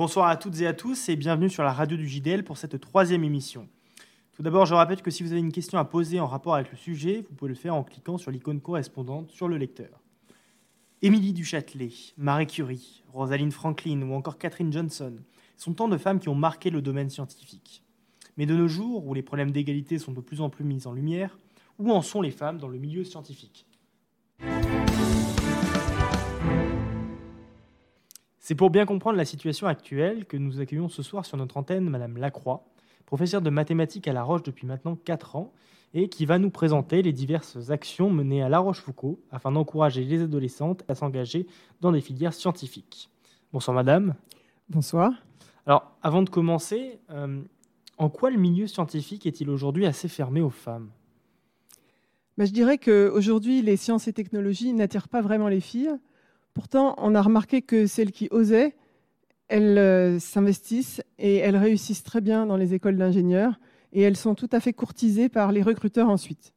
Bonsoir à toutes et à tous et bienvenue sur la radio du JDL pour cette troisième émission. Tout d'abord, je rappelle que si vous avez une question à poser en rapport avec le sujet, vous pouvez le faire en cliquant sur l'icône correspondante sur le lecteur. Émilie Duchâtelet, Marie Curie, Rosalind Franklin ou encore Catherine Johnson sont tant de femmes qui ont marqué le domaine scientifique. Mais de nos jours, où les problèmes d'égalité sont de plus en plus mis en lumière, où en sont les femmes dans le milieu scientifique? C'est pour bien comprendre la situation actuelle que nous accueillons ce soir sur notre antenne Madame Lacroix, professeure de mathématiques à La Roche depuis maintenant 4 ans, et qui va nous présenter les diverses actions menées à La Rochefoucauld afin d'encourager les adolescentes à s'engager dans des filières scientifiques. Bonsoir Madame. Bonsoir. Alors, avant de commencer, euh, en quoi le milieu scientifique est-il aujourd'hui assez fermé aux femmes? Bah, Je dirais qu'aujourd'hui, les sciences et technologies n'attirent pas vraiment les filles. Pourtant, on a remarqué que celles qui osaient, elles euh, s'investissent et elles réussissent très bien dans les écoles d'ingénieurs et elles sont tout à fait courtisées par les recruteurs ensuite.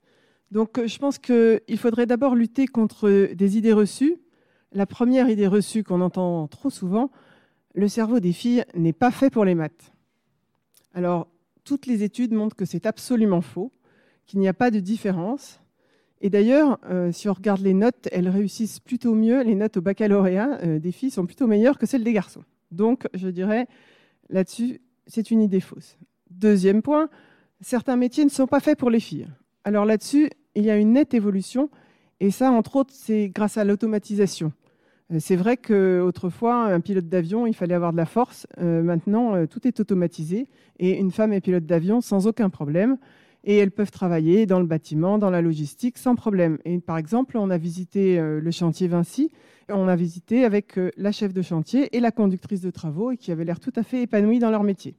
Donc euh, je pense qu'il faudrait d'abord lutter contre des idées reçues. La première idée reçue qu'on entend trop souvent, le cerveau des filles n'est pas fait pour les maths. Alors, toutes les études montrent que c'est absolument faux, qu'il n'y a pas de différence. Et d'ailleurs, euh, si on regarde les notes, elles réussissent plutôt mieux. Les notes au baccalauréat euh, des filles sont plutôt meilleures que celles des garçons. Donc, je dirais, là-dessus, c'est une idée fausse. Deuxième point, certains métiers ne sont pas faits pour les filles. Alors là-dessus, il y a une nette évolution. Et ça, entre autres, c'est grâce à l'automatisation. Euh, c'est vrai qu'autrefois, un pilote d'avion, il fallait avoir de la force. maintenant, tout est automatisé. Et une femme est pilote d'avion sans aucun problème et elles peuvent travailler dans le bâtiment, dans la logistique sans problème. Et par exemple, on a visité euh, le chantier Vinci, on a visité avec euh, la chef de chantier et la conductrice de travaux et qui avaient l'air tout à fait épanouies dans leur métier.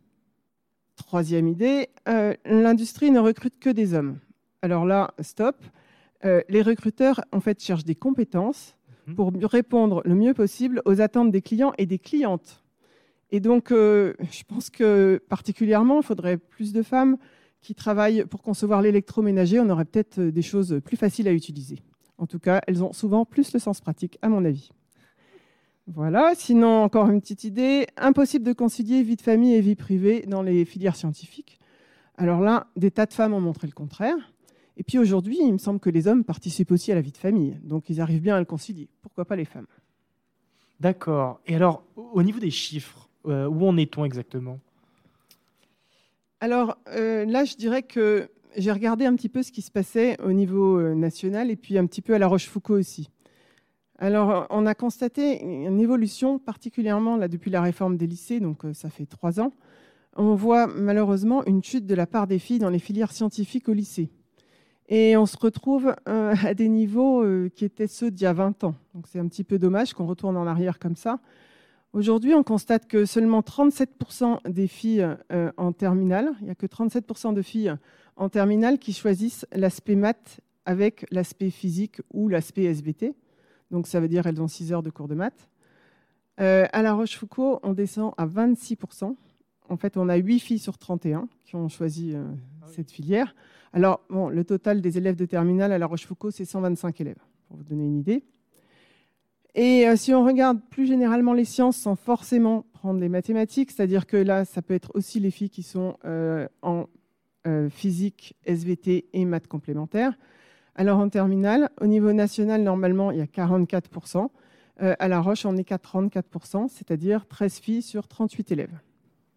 Troisième idée, euh, l'industrie ne recrute que des hommes. Alors là, stop. les recruteurs, en fait, cherchent des compétences mhm. pour répondre le mieux possible aux attentes des clients et des clientes. Et donc, je pense que particulièrement, il faudrait plus de femmes qui travaillent pour concevoir l'électroménager, on aurait peut-être euh, des choses plus faciles à utiliser. En tout cas, elles ont souvent plus le sens pratique, à mon avis. Voilà, sinon, encore une petite idée. Impossible de concilier vie de famille et vie privée dans les filières scientifiques. Alors là, des tas de femmes ont montré le contraire. Et puis aujourd'hui, il me semble que les hommes participent aussi à la vie de famille. Donc ils arrivent bien à le concilier. Pourquoi pas les femmes? D'accord. Et alors, au niveau des chiffres, euh, où en est-on exactement? Alors euh, là, je dirais que j'ai regardé un petit peu ce qui se passait au niveau euh, national et puis un petit peu à La Rochefoucauld aussi. Alors, on a constaté une évolution, particulièrement là, depuis la réforme des lycées, donc euh, ça fait trois ans. On voit malheureusement une chute de la part des filles dans les filières scientifiques au lycée. Et on se retrouve à des niveaux qui étaient ceux d'il y a 20 ans. Donc c'est un petit peu dommage qu'on retourne en arrière comme ça. Aujourd'hui, on constate que seulement 37% des filles euh, en terminale, il n'y a que 37% de filles en terminale qui choisissent l'aspect maths avec l'aspect physique ou l'aspect SVT. Donc ça veut dire qu'elles ont 6 heures de cours de maths. Euh, à La Rochefoucauld, on descend à 26%. En fait, on a 8 filles sur 31 qui ont choisi euh, ah cette filière. Alors, bon, le total des élèves de terminale à La Rochefoucauld, c'est 125 élèves, pour vous donner une idée. Et euh, si on regarde plus généralement les sciences sans forcément prendre les mathématiques, c'est-à-dire que là, ça peut être aussi les filles qui sont euh, en euh, physique, SVT et maths complémentaires. Alors en terminale, au niveau national, normalement, il y a 44%. à La Roche, on est qu'à 34%, c'est-à-dire 13 filles sur 38 élèves.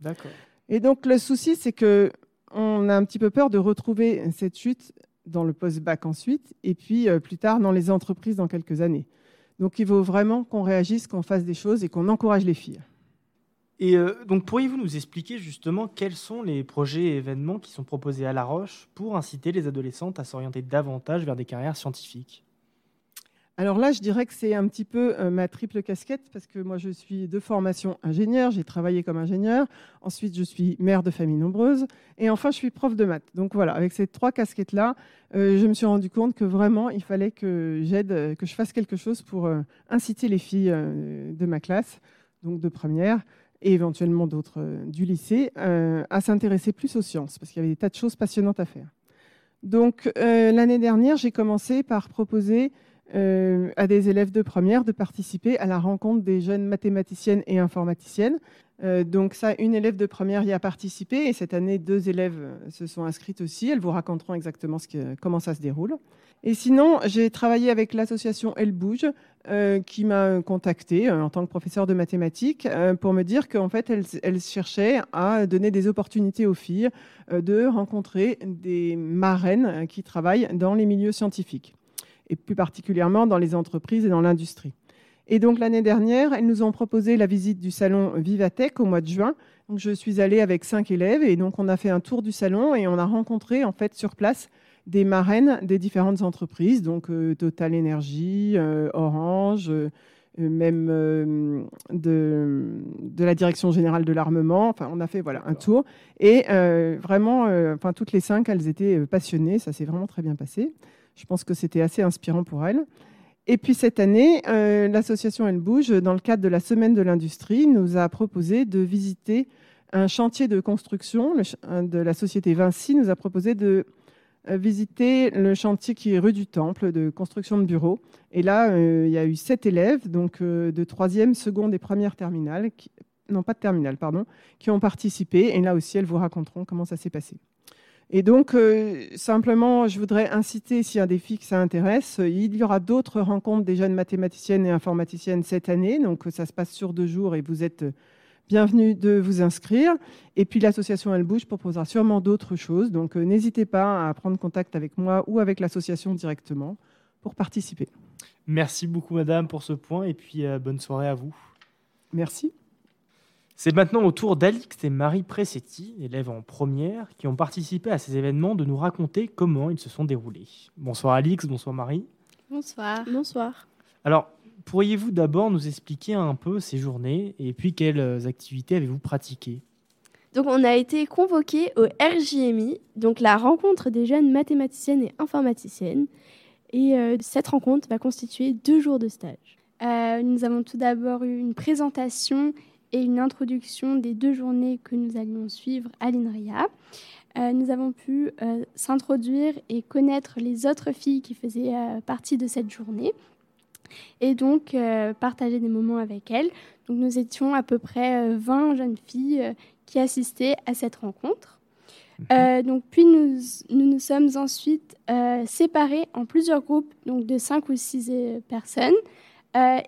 D'accord. Et donc le souci, c'est que on a un petit peu peur de retrouver cette chute dans le post-bac ensuite, et puis plus tard dans les entreprises dans quelques années. Donc il faut vraiment qu'on réagisse, qu'on fasse des choses et qu'on encourage les filles. Et euh, donc pourriez-vous nous expliquer justement quels sont les projets et événements qui sont proposés à La Roche pour inciter les adolescentes à s'orienter davantage vers des carrières scientifiques? Alors là, je dirais que c'est un petit peu euh, ma triple casquette parce que moi, je suis de formation ingénieur, j'ai travaillé comme ingénieur. Ensuite, je suis mère de famille nombreuse. Et enfin, je suis prof de maths. Donc voilà, avec ces trois casquettes-là, euh, je me suis rendu compte que vraiment, il fallait que j'aide, que je fasse quelque chose pour euh, inciter les filles de ma classe, donc de première, et éventuellement d'autres du lycée, à s'intéresser plus aux sciences parce qu'il y avait des tas de choses passionnantes à faire. Donc l'année dernière, j'ai commencé par proposer à des élèves de première de participer à la rencontre des jeunes mathématiciennes et informaticiennes. donc ça, une élève de première y a participé et cette année, deux élèves se sont inscrites aussi. Elles vous raconteront exactement comment ça se déroule. Et sinon, j'ai travaillé avec l'association Elle Bouge, euh, qui m'a contacté euh, en tant que professeur de mathématiques euh, pour me dire qu'en fait, elle, cherchait à donner des opportunités aux filles de rencontrer des marraines qui travaillent dans les milieux scientifiques, et plus particulièrement dans les entreprises et dans l'industrie. Et donc l'année dernière, elles nous ont proposé la visite du salon Vivatech au mois de juin. Donc je suis allée avec cinq élèves et donc on a fait un tour du salon et on a rencontré en fait sur place des marraines des différentes entreprises, donc euh, Total Energy, euh, Orange, euh, même de, de, la Direction générale de l'armement. Enfin, on a fait voilà un tour et vraiment, enfin toutes les cinq, elles étaient passionnées. Ça s'est vraiment très bien passé. Je pense que c'était assez inspirant pour elles. Et puis cette année, l'association Elle Bouge, dans le cadre de la Semaine de l'Industrie, nous a proposé de visiter un chantier de construction de la société Vinci, nous a proposé de euh, visiter le chantier qui est rue du Temple de construction de bureaux. Et là, euh, il y a eu sept élèves, donc euh, de troisième, seconde et première terminale, non pas de terminale, pardon, qui ont participé. Et là aussi, elles vous raconteront comment ça s'est passé. Et donc, simplement, je voudrais inciter, s'il y a un défi que ça intéresse, il y aura d'autres rencontres des jeunes mathématiciennes et informaticiennes cette année. Donc, ça se passe sur deux jours et vous êtes bienvenue de vous inscrire. Et puis l'association Elle Bouge proposera sûrement d'autres choses. Donc euh, n'hésitez pas à prendre contact avec moi ou avec l'association directement pour participer. Merci beaucoup Madame pour ce point et puis euh, bonne soirée à vous. Merci. C'est maintenant au tour d'Alix et Marie Pressetti, élèves en première, qui ont participé à ces événements, de nous raconter comment ils se sont déroulés. Bonsoir Alix, bonsoir Marie. Bonsoir. Bonsoir. Alors, pourriez-vous d'abord nous expliquer un peu ces journées et puis quelles activités avez-vous pratiquées? Donc on a été convoqué au RJMI, donc la rencontre des jeunes mathématiciennes et informaticiennes. Et euh, cette rencontre va constituer deux jours de stage. Euh, nous avons tout d'abord eu une présentation et une introduction des deux journées que nous allions suivre à l'INRIA. Euh, nous avons pu s'introduire et connaître les autres filles qui faisaient partie de cette journée et donc euh, partager des moments avec elle. Donc nous étions à peu près 20 euh, jeunes filles euh, qui assistaient à cette rencontre. Mhm. donc puis nous, nous, sommes ensuite séparés en plusieurs groupes, donc de 5 ou 6 personnes.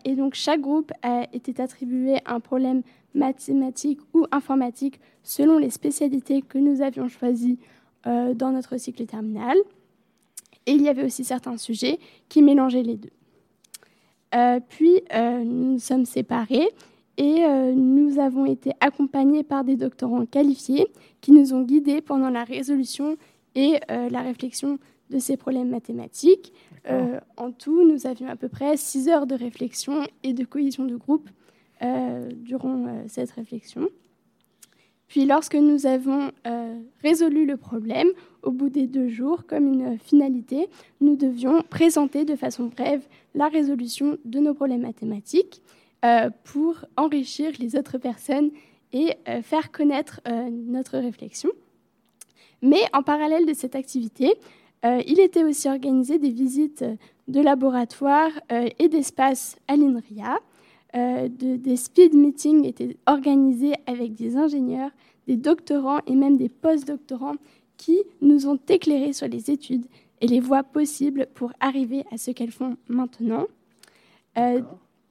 Et donc chaque groupe a été attribué un problème mathématique ou informatique selon les spécialités que nous avions choisies dans notre cycle terminal. Et il y avait aussi certains sujets qui mélangeaient les deux. Euh, puis, euh, nous sommes séparés et euh, nous avons été accompagnés par des doctorants qualifiés qui nous ont guidés pendant la résolution et la réflexion de ces problèmes mathématiques. en tout, nous avions à peu près six heures de réflexion et de cohésion de groupe durant cette réflexion. Puis lorsque nous avons résolu le problème, au bout des deux jours, comme une finalité, nous devions présenter de façon brève la résolution de nos problèmes mathématiques euh, pour enrichir les autres personnes et euh, faire connaître euh, notre réflexion. Mais en parallèle de cette activité, il était aussi organisé des visites de laboratoires et d'espaces à l'INRIA. des speed meetings étaient organisés avec des ingénieurs, des doctorants et même des post-doctorants qui nous ont éclairés sur les études et les voies possibles pour arriver à ce qu'elles font maintenant. Euh,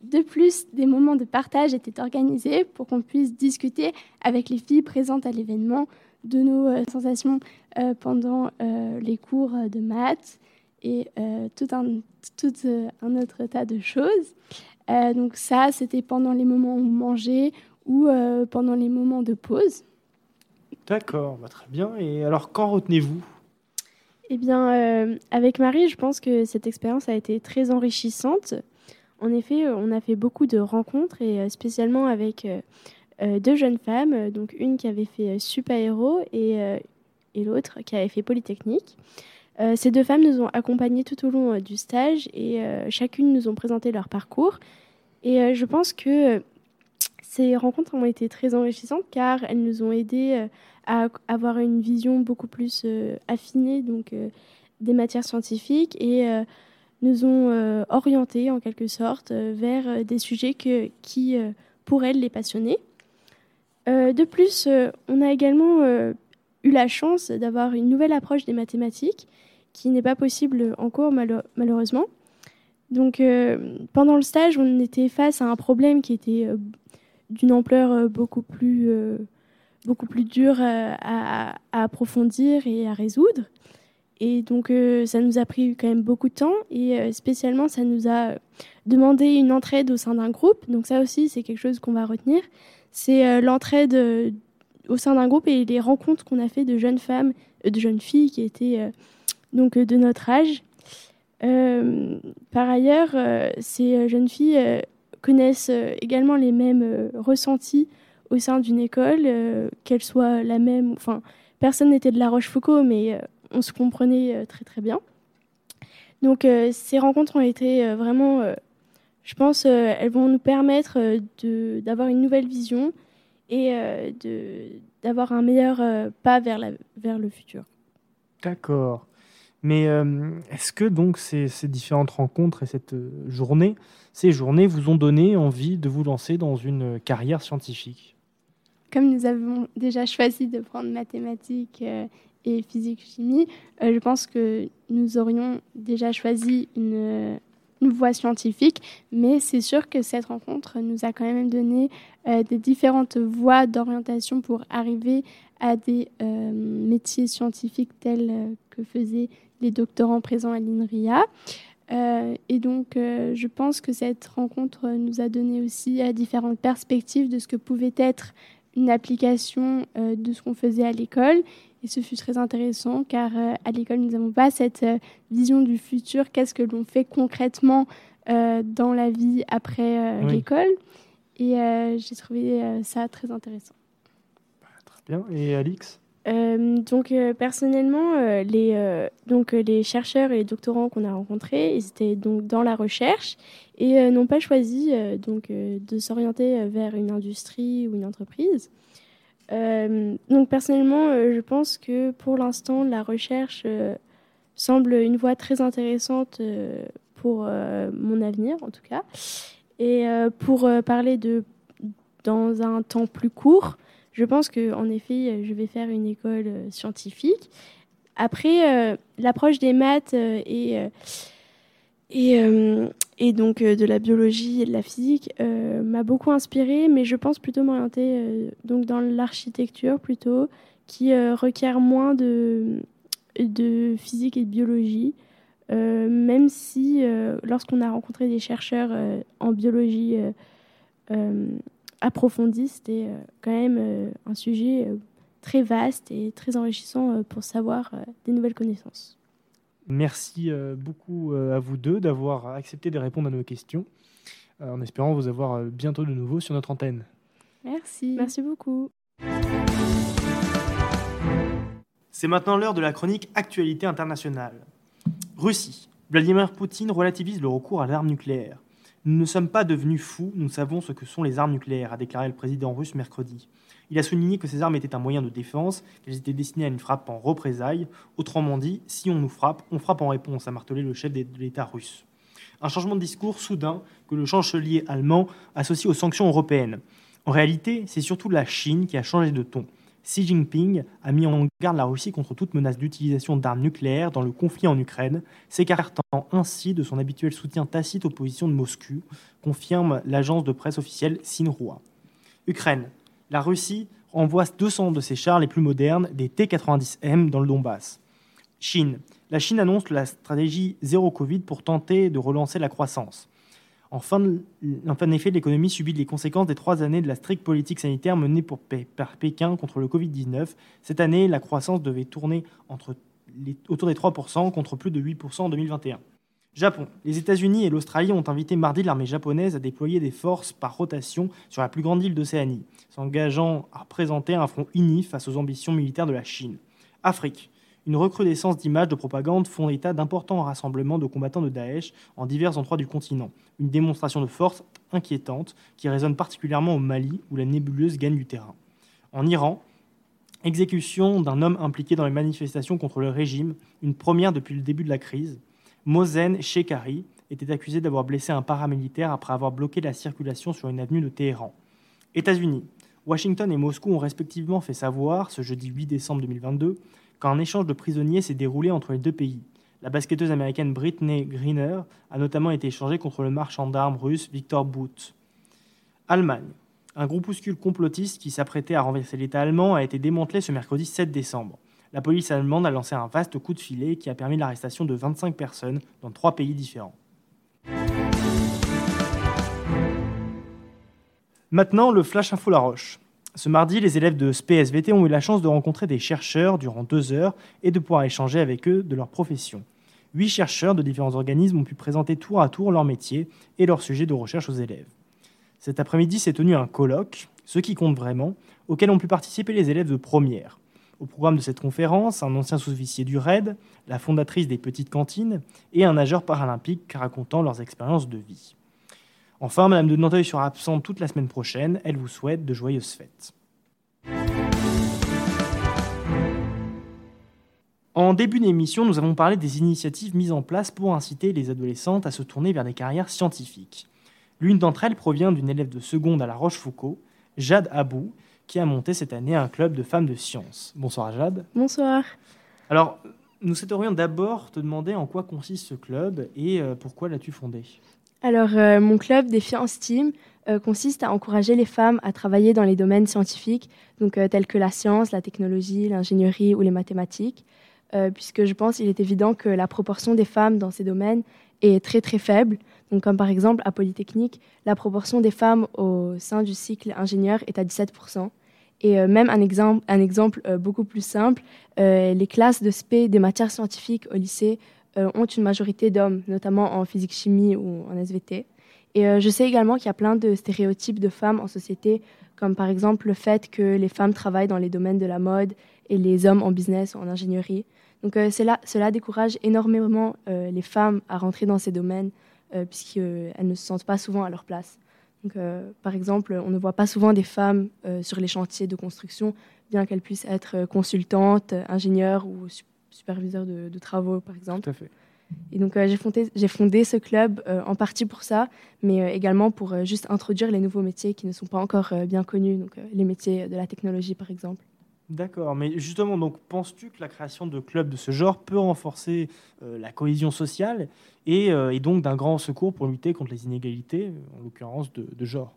de plus, des moments de partage étaient organisés pour qu'on puisse discuter avec les filles présentes à l'événement de nos euh, sensations euh, pendant les cours de maths et tout un, tout, un autre tas de choses. donc ça, c'était pendant les moments où on mangeait ou pendant les moments de pause. D'accord, bah, très bien. Et alors, qu'en retenez-vous? Eh bien, euh, avec Marie, je pense que cette expérience a été très enrichissante. En effet, euh, on a fait beaucoup de rencontres et euh, spécialement avec deux jeunes femmes, donc une qui avait fait Super Héros et, l'autre qui avait fait Polytechnique. ces deux femmes nous ont accompagnés tout au long du stage et chacune nous ont présenté leur parcours. Et je pense que ces rencontres ont été très enrichissantes car elles nous ont aidés à avoir une vision beaucoup plus euh, affinée donc, euh, des matières scientifiques et nous ont orientés en quelque sorte vers des sujets que, qui pourraient les passionner. de plus, on a également eu la chance d'avoir une nouvelle approche des mathématiques qui n'est pas possible en cours malheureusement. Donc pendant le stage, on était face à un problème qui était d'une ampleur beaucoup plus beaucoup plus dur euh, à, approfondir et à résoudre. Et donc, euh, ça nous a pris quand même beaucoup de temps. Et euh, spécialement, ça nous a demandé une entraide au sein d'un groupe. Donc, ça aussi, c'est quelque chose qu'on va retenir. C'est l'entraide au sein d'un groupe et les rencontres qu'on a fait de jeunes femmes, de jeunes filles qui étaient donc de notre âge. par ailleurs, ces jeunes filles connaissent également les mêmes ressentis au sein d'une école, euh, qu'elle soit la même. Enfin, personne n'était de La Rochefoucauld, mais euh, on se comprenait euh, très très bien. Donc ces rencontres ont été vraiment, je pense, elles vont nous permettre d'avoir une nouvelle vision et d'avoir un meilleur pas vers, la, vers le futur. D'accord. Mais est-ce que donc ces, ces, différentes rencontres et cette journée, ces journées vous ont donné envie de vous lancer dans une carrière scientifique? Comme nous avons déjà choisi de prendre mathématiques euh, et physique-chimie, euh, je pense que nous aurions déjà choisi une, voie scientifique, mais c'est sûr que cette rencontre nous a quand même donné euh, des différentes voies d'orientation pour arriver à des métiers scientifiques tels que faisaient les doctorants présents à l'INRIA. et donc, je pense que cette rencontre nous a donné aussi différentes perspectives de ce que pouvait être une application euh, de ce qu'on faisait à l'école. Et ce fut très intéressant car euh, à l'école, nous n'avons pas cette euh, vision du futur, qu'est-ce que l'on fait concrètement dans la vie après l'école? Et j'ai trouvé ça très intéressant. Très bien. Et Alix? Donc personnellement, les, donc, les chercheurs et les doctorants qu'on a rencontrés, ils étaient donc dans la recherche et euh, n'ont pas choisi euh, donc, euh, de s'orienter vers une industrie ou une entreprise. donc personnellement, je pense que pour l'instant, la recherche semble une voie très intéressante pour mon avenir, en tout cas. Et pour parler de dans un temps plus court, je pense qu'en effet, je vais faire une école scientifique. Après, l'approche des maths et et, euh, et donc euh, de la biologie et de la physique euh, m'a beaucoup inspirée, mais je pense plutôt m'orienter donc dans l'architecture plutôt, qui requiert moins de, de physique et de biologie. même si lorsqu'on a rencontré des chercheurs en biologie approfondie, c'était quand même un sujet très vaste et très enrichissant pour savoir des nouvelles connaissances. Merci euh, beaucoup euh, à vous deux d'avoir accepté de répondre à nos questions, euh, en espérant vous avoir bientôt de nouveau sur notre antenne. Merci. Merci beaucoup. C'est maintenant l'heure de la chronique Actualité internationale. Russie. Vladimir Poutine relativise le recours à l'arme nucléaire. Nous ne sommes pas devenus fous, nous savons ce que sont les armes nucléaires, a déclaré le président russe mercredi. Il a souligné que ces armes étaient un moyen de défense, qu'elles étaient destinées à une frappe en représailles. Autrement dit, si on nous frappe, on frappe en réponse, a martelé le chef de l'État russe. Un changement de discours soudain que le chancelier allemand associe aux sanctions européennes. En réalité, c'est surtout la Chine qui a changé de ton. Xi Jinping a mis en garde la Russie contre toute menace d'utilisation d'armes nucléaires dans le conflit en Ukraine, s'écartant ainsi de son habituel soutien tacite aux positions de Moscou, confirme l'agence de presse officielle Xinhua. Ukraine la Russie envoie 200 de ses chars les plus modernes, des T-90M, dans le Donbass. Chine. La Chine annonce la stratégie zéro Covid pour tenter de relancer la croissance. En fin, d'effet, l'économie subit les conséquences des trois années de la stricte politique sanitaire menée par Pékin contre le Covid-19. Cette année, la croissance devait tourner autour des 3% contre plus de 8% en 2021. Japon. Les États-Unis et l'Australie ont invité mardi l'armée japonaise à déployer des forces par rotation sur la plus grande île d'Océanie, s'engageant à présenter un front uni face aux ambitions militaires de la Chine. Afrique. Une recrudescence d'images de propagande font état d'importants rassemblements de combattants de Daesh en divers endroits du continent. Une démonstration de force inquiétante qui résonne particulièrement au Mali où la nébuleuse gagne du terrain. En Iran, exécution d'un homme impliqué dans les manifestations contre le régime, une première depuis le début de la crise. Mozen Shekari était accusé d'avoir blessé un paramilitaire après avoir bloqué la circulation sur une avenue de Téhéran. États-Unis. Washington et Moscou ont respectivement fait savoir, ce jeudi 8 décembre 2022, qu'un échange de prisonniers s'est déroulé entre les deux pays. La basketteuse américaine Britney Greener a notamment été échangée contre le marchand d'armes russe Victor Bout. Allemagne. Un groupuscule complotiste qui s'apprêtait à renverser l'État allemand a été démantelé ce mercredi 7 décembre. La police allemande a lancé un vaste coup de filet qui a permis l'arrestation de 25 personnes dans trois pays différents. Maintenant, le Flash Info La Roche. Ce mardi, les élèves de SPSVT ont eu la chance de rencontrer des chercheurs durant deux heures et de pouvoir échanger avec eux de leur profession. Huit chercheurs de différents organismes ont pu présenter tour à tour leur métier et leur sujet de recherche aux élèves. Cet après-midi s'est tenu un colloque, ce qui compte vraiment, auquel ont pu participer les élèves de première. Au programme de cette conférence, un ancien sous-officier du RAID, la fondatrice des petites cantines et un nageur paralympique racontant leurs expériences de vie. Enfin, Madame de Nanteuil sera absente toute la semaine prochaine. Elle vous souhaite de joyeuses fêtes. En début d'émission, nous avons parlé des initiatives mises en place pour inciter les adolescentes à se tourner vers des carrières scientifiques. L'une d'entre elles provient d'une élève de seconde à La Rochefoucauld, Jade Abou, qui a monté cette année un club de femmes de sciences. Bonsoir Jade. Bonsoir. Alors, nous souhaiterions d'abord te demander en quoi consiste ce club et euh, pourquoi l'as-tu fondé? Alors, euh, mon club Défiance Team euh, consiste à encourager les femmes à travailler dans les domaines scientifiques, donc euh, tels que la science, la technologie, l'ingénierie ou les mathématiques, puisque je pense qu'il est évident que la proportion des femmes dans ces domaines est très très faible. Donc, comme par exemple à Polytechnique, la proportion des femmes au sein du cycle ingénieur est à 17%. Et même un exemple, un exemple beaucoup plus simple, les classes de SP des matières scientifiques au lycée ont une majorité d'hommes, notamment en physique-chimie ou en SVT. Et euh, je sais également qu'il y a plein de stéréotypes de femmes en société, comme par exemple le fait que les femmes travaillent dans les domaines de la mode et les hommes en business ou en ingénierie. Donc euh, cela, cela décourage énormément les femmes à rentrer dans ces domaines puisqu'elles ne se sentent pas souvent à leur place. Donc, par exemple, on ne voit pas souvent des femmes sur les chantiers de construction, bien qu'elles puissent être consultantes, ingénieures ou superviseur de, travaux, par exemple. Tout à fait. Et donc, euh, j'ai fondé, fondé, ce club euh, en partie pour ça, mais euh, également pour juste introduire les nouveaux métiers qui ne sont pas encore bien connus, donc les métiers de la technologie, par exemple. D'accord, mais justement, donc penses-tu que la création de clubs de ce genre peut renforcer la cohésion sociale et, donc d'un grand secours pour lutter contre les inégalités, en l'occurrence de, de, genre?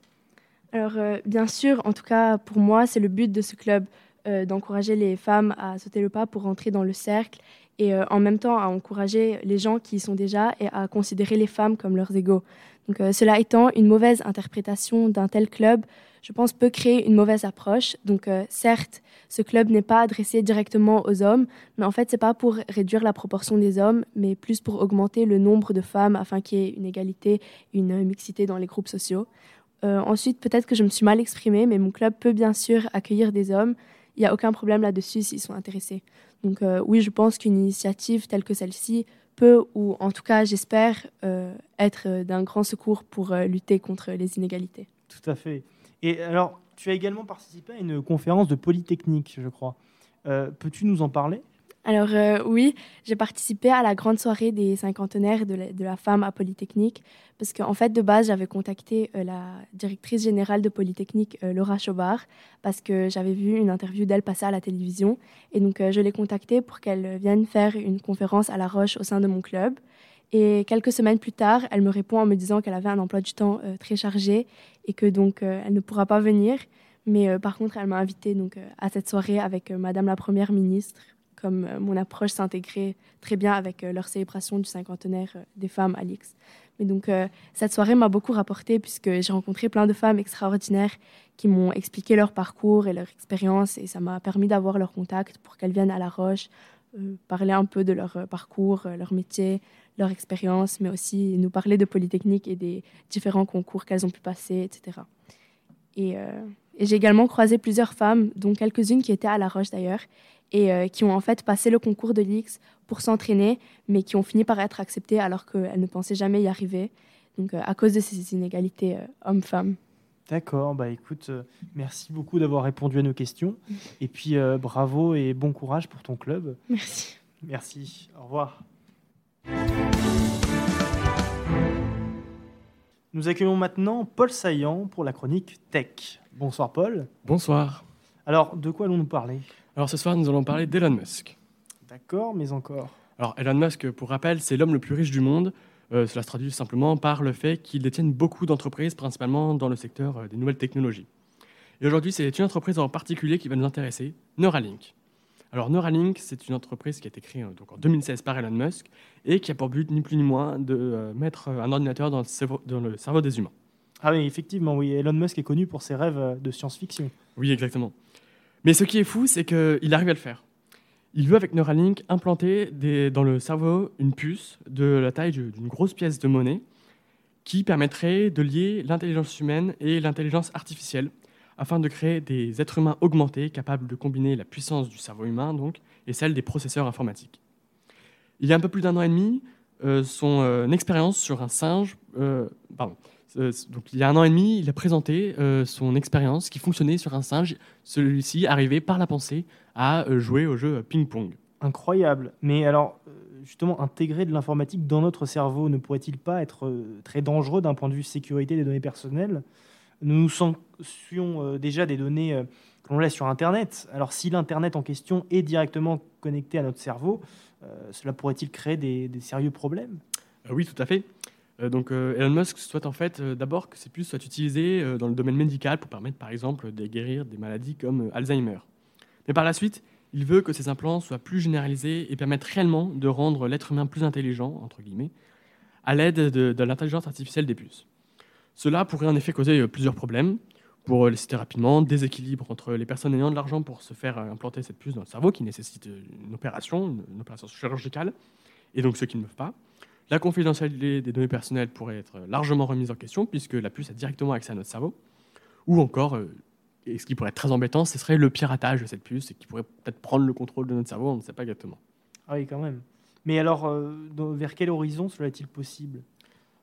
Alors, bien sûr, en tout cas, pour moi, c'est le but de ce club. Euh, d'encourager les femmes à sauter le pas pour rentrer dans le cercle et euh, en même temps à encourager les gens qui y sont déjà et à considérer les femmes comme leurs égaux. Donc, euh, cela étant, une mauvaise interprétation d'un tel club, je pense, peut créer une mauvaise approche. Donc, certes, ce club n'est pas adressé directement aux hommes, mais en fait, c'est pas pour réduire la proportion des hommes, mais plus pour augmenter le nombre de femmes afin qu'il y ait une égalité, une mixité dans les groupes sociaux. ensuite, peut-être que je me suis mal exprimée, mais mon club peut bien sûr accueillir des hommes, il n'y a aucun problème là-dessus s'ils sont intéressés. Donc euh, oui, je pense qu'une initiative telle que celle-ci peut, ou en tout cas j'espère, euh, être d'un grand secours pour euh, lutter contre les inégalités. Tout à fait. Et alors, tu as également participé à une conférence de Polytechnique, je crois. Peux-tu nous en parler? Alors euh, oui, j'ai participé à la grande soirée des cinquantenaires de la, femme à Polytechnique, parce qu'en fait, de base, j'avais contacté euh, la directrice générale de Polytechnique, euh, Laura Chaubard, parce que j'avais vu une interview d'elle passer à la télévision. Et donc, je l'ai contactée pour qu'elle vienne faire une conférence à La Roche au sein de mon club. Et quelques semaines plus tard, elle me répond en me disant qu'elle avait un emploi du temps très chargé et que donc elle ne pourra pas venir. Mais par contre, elle m'a invitée donc, à cette soirée avec Madame la Première ministre comme euh, mon approche s'intégrait très bien avec euh, leur célébration du cinquantenaire euh, des femmes à l'X. Mais donc, cette soirée m'a beaucoup rapporté puisque j'ai rencontré plein de femmes extraordinaires qui m'ont expliqué leur parcours et leur expérience et ça m'a permis d'avoir leur contact pour qu'elles viennent à La Roche, parler un peu de leur parcours, leur métier, leur expérience, mais aussi nous parler de Polytechnique et des différents concours qu'elles ont pu passer, etc. Et, et j'ai également croisé plusieurs femmes, dont quelques-unes qui étaient à La Roche d'ailleurs, et euh, qui ont en fait passé le concours de l'IX pour s'entraîner, mais qui ont fini par être acceptées alors qu'elles ne pensaient jamais y arriver, donc euh, à cause de ces inégalités euh, hommes-femmes. D'accord, bah écoute, merci beaucoup d'avoir répondu à nos questions, et puis bravo et bon courage pour ton club. Merci. Merci, au revoir. Nous accueillons maintenant Paul Saillant pour la chronique Tech. Bonsoir Paul. Bonsoir. Alors, de quoi allons-nous parler? Alors ce soir, nous allons parler d'Elon Musk. D'accord, mais encore. Alors Elon Musk, pour rappel, c'est l'homme le plus riche du monde. Euh, cela se traduit simplement par le fait qu'il détienne beaucoup d'entreprises, principalement dans le secteur euh, des nouvelles technologies. Et aujourd'hui, c'est une entreprise en particulier qui va nous intéresser, Neuralink. Alors Neuralink, c'est une entreprise qui a été créée euh, donc, en 2016 par Elon Musk et qui a pour but ni plus ni moins de mettre un ordinateur dans le, cerveau, dans le cerveau des humains. Ah oui, effectivement, oui. Elon Musk est connu pour ses rêves de science-fiction. Oui, exactement. Mais ce qui est fou, c'est qu'il arrive à le faire. Il veut, avec Neuralink, implanter dans le cerveau une puce de la taille d'une grosse pièce de monnaie qui permettrait de lier l'intelligence humaine et l'intelligence artificielle afin de créer des êtres humains augmentés capables de combiner la puissance du cerveau humain donc, et celle des processeurs informatiques. Il y a un peu plus d'un an et demi, euh, son euh, expérience sur un singe, euh, pardon, donc il y a un an et demi, il a présenté euh, son expérience qui fonctionnait sur un singe. Celui-ci arrivait par la pensée à euh, jouer au jeu ping-pong. Incroyable. Mais alors, euh, justement, intégrer de l'informatique dans notre cerveau ne pourrait-il pas être euh, très dangereux d'un point de vue sécurité des données personnelles? Nous nous sentions euh, déjà des données euh, que l'on laisse sur Internet. Alors, si l'Internet en question est directement connecté à notre cerveau, euh, cela pourrait-il créer des, des sérieux problèmes? Euh, oui, tout à fait. Euh, donc euh, Elon Musk souhaite en fait euh, d'abord que ces puces soient utilisées dans le domaine médical pour permettre par exemple de guérir des maladies comme Alzheimer. Mais par la suite, il veut que ces implants soient plus généralisés et permettent réellement de rendre l'être humain plus intelligent, entre guillemets, à l'aide de, l'intelligence artificielle des puces. Cela pourrait en effet causer plusieurs problèmes. Pour les citer rapidement, déséquilibre entre les personnes ayant de l'argent pour se faire implanter cette puce dans le cerveau, qui nécessite une opération, une opération chirurgicale, et donc ceux qui ne peuvent pas. La confidentialité des données personnelles pourrait être largement remise en question, puisque la puce a directement accès à notre cerveau. Ou encore, euh, et ce qui pourrait être très embêtant, ce serait le piratage de cette puce, et qui pourrait peut-être prendre le contrôle de notre cerveau, on ne sait pas exactement. Ah oui, quand même. Mais alors, euh, dans- vers quel horizon cela est-il possible?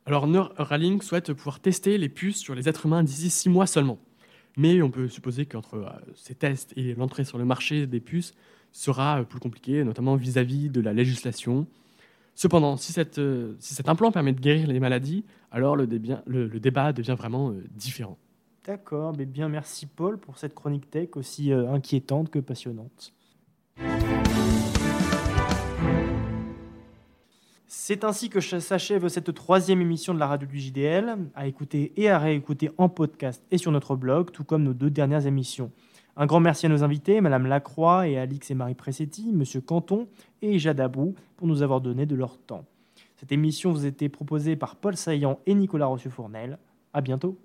Alors Neuralink souhaite pouvoir tester les puces sur les êtres humains d'ici six mois seulement. Mais on peut supposer qu'entre euh, ces tests et l'entrée sur le marché des puces sera euh, plus compliqué, notamment vis-à-vis de la législation. Cependant, euh, si cet implant permet de guérir les maladies, alors le, débat devient vraiment euh, différent. D'accord, mais bien merci Paul pour cette chronique tech aussi euh, inquiétante que passionnante. C'est ainsi que ch- s'achève cette troisième émission de la radio du JDL, à écouter et à réécouter en podcast et sur notre blog, tout comme nos deux dernières émissions. Un grand merci à nos invités, Madame Lacroix et Alix et Marie Pressetti, Monsieur Canton et Jade Abou, pour nous avoir donné de leur temps. Cette émission vous été proposée par Paul Saillant et Nicolas Rossieux-Fournel. À bientôt.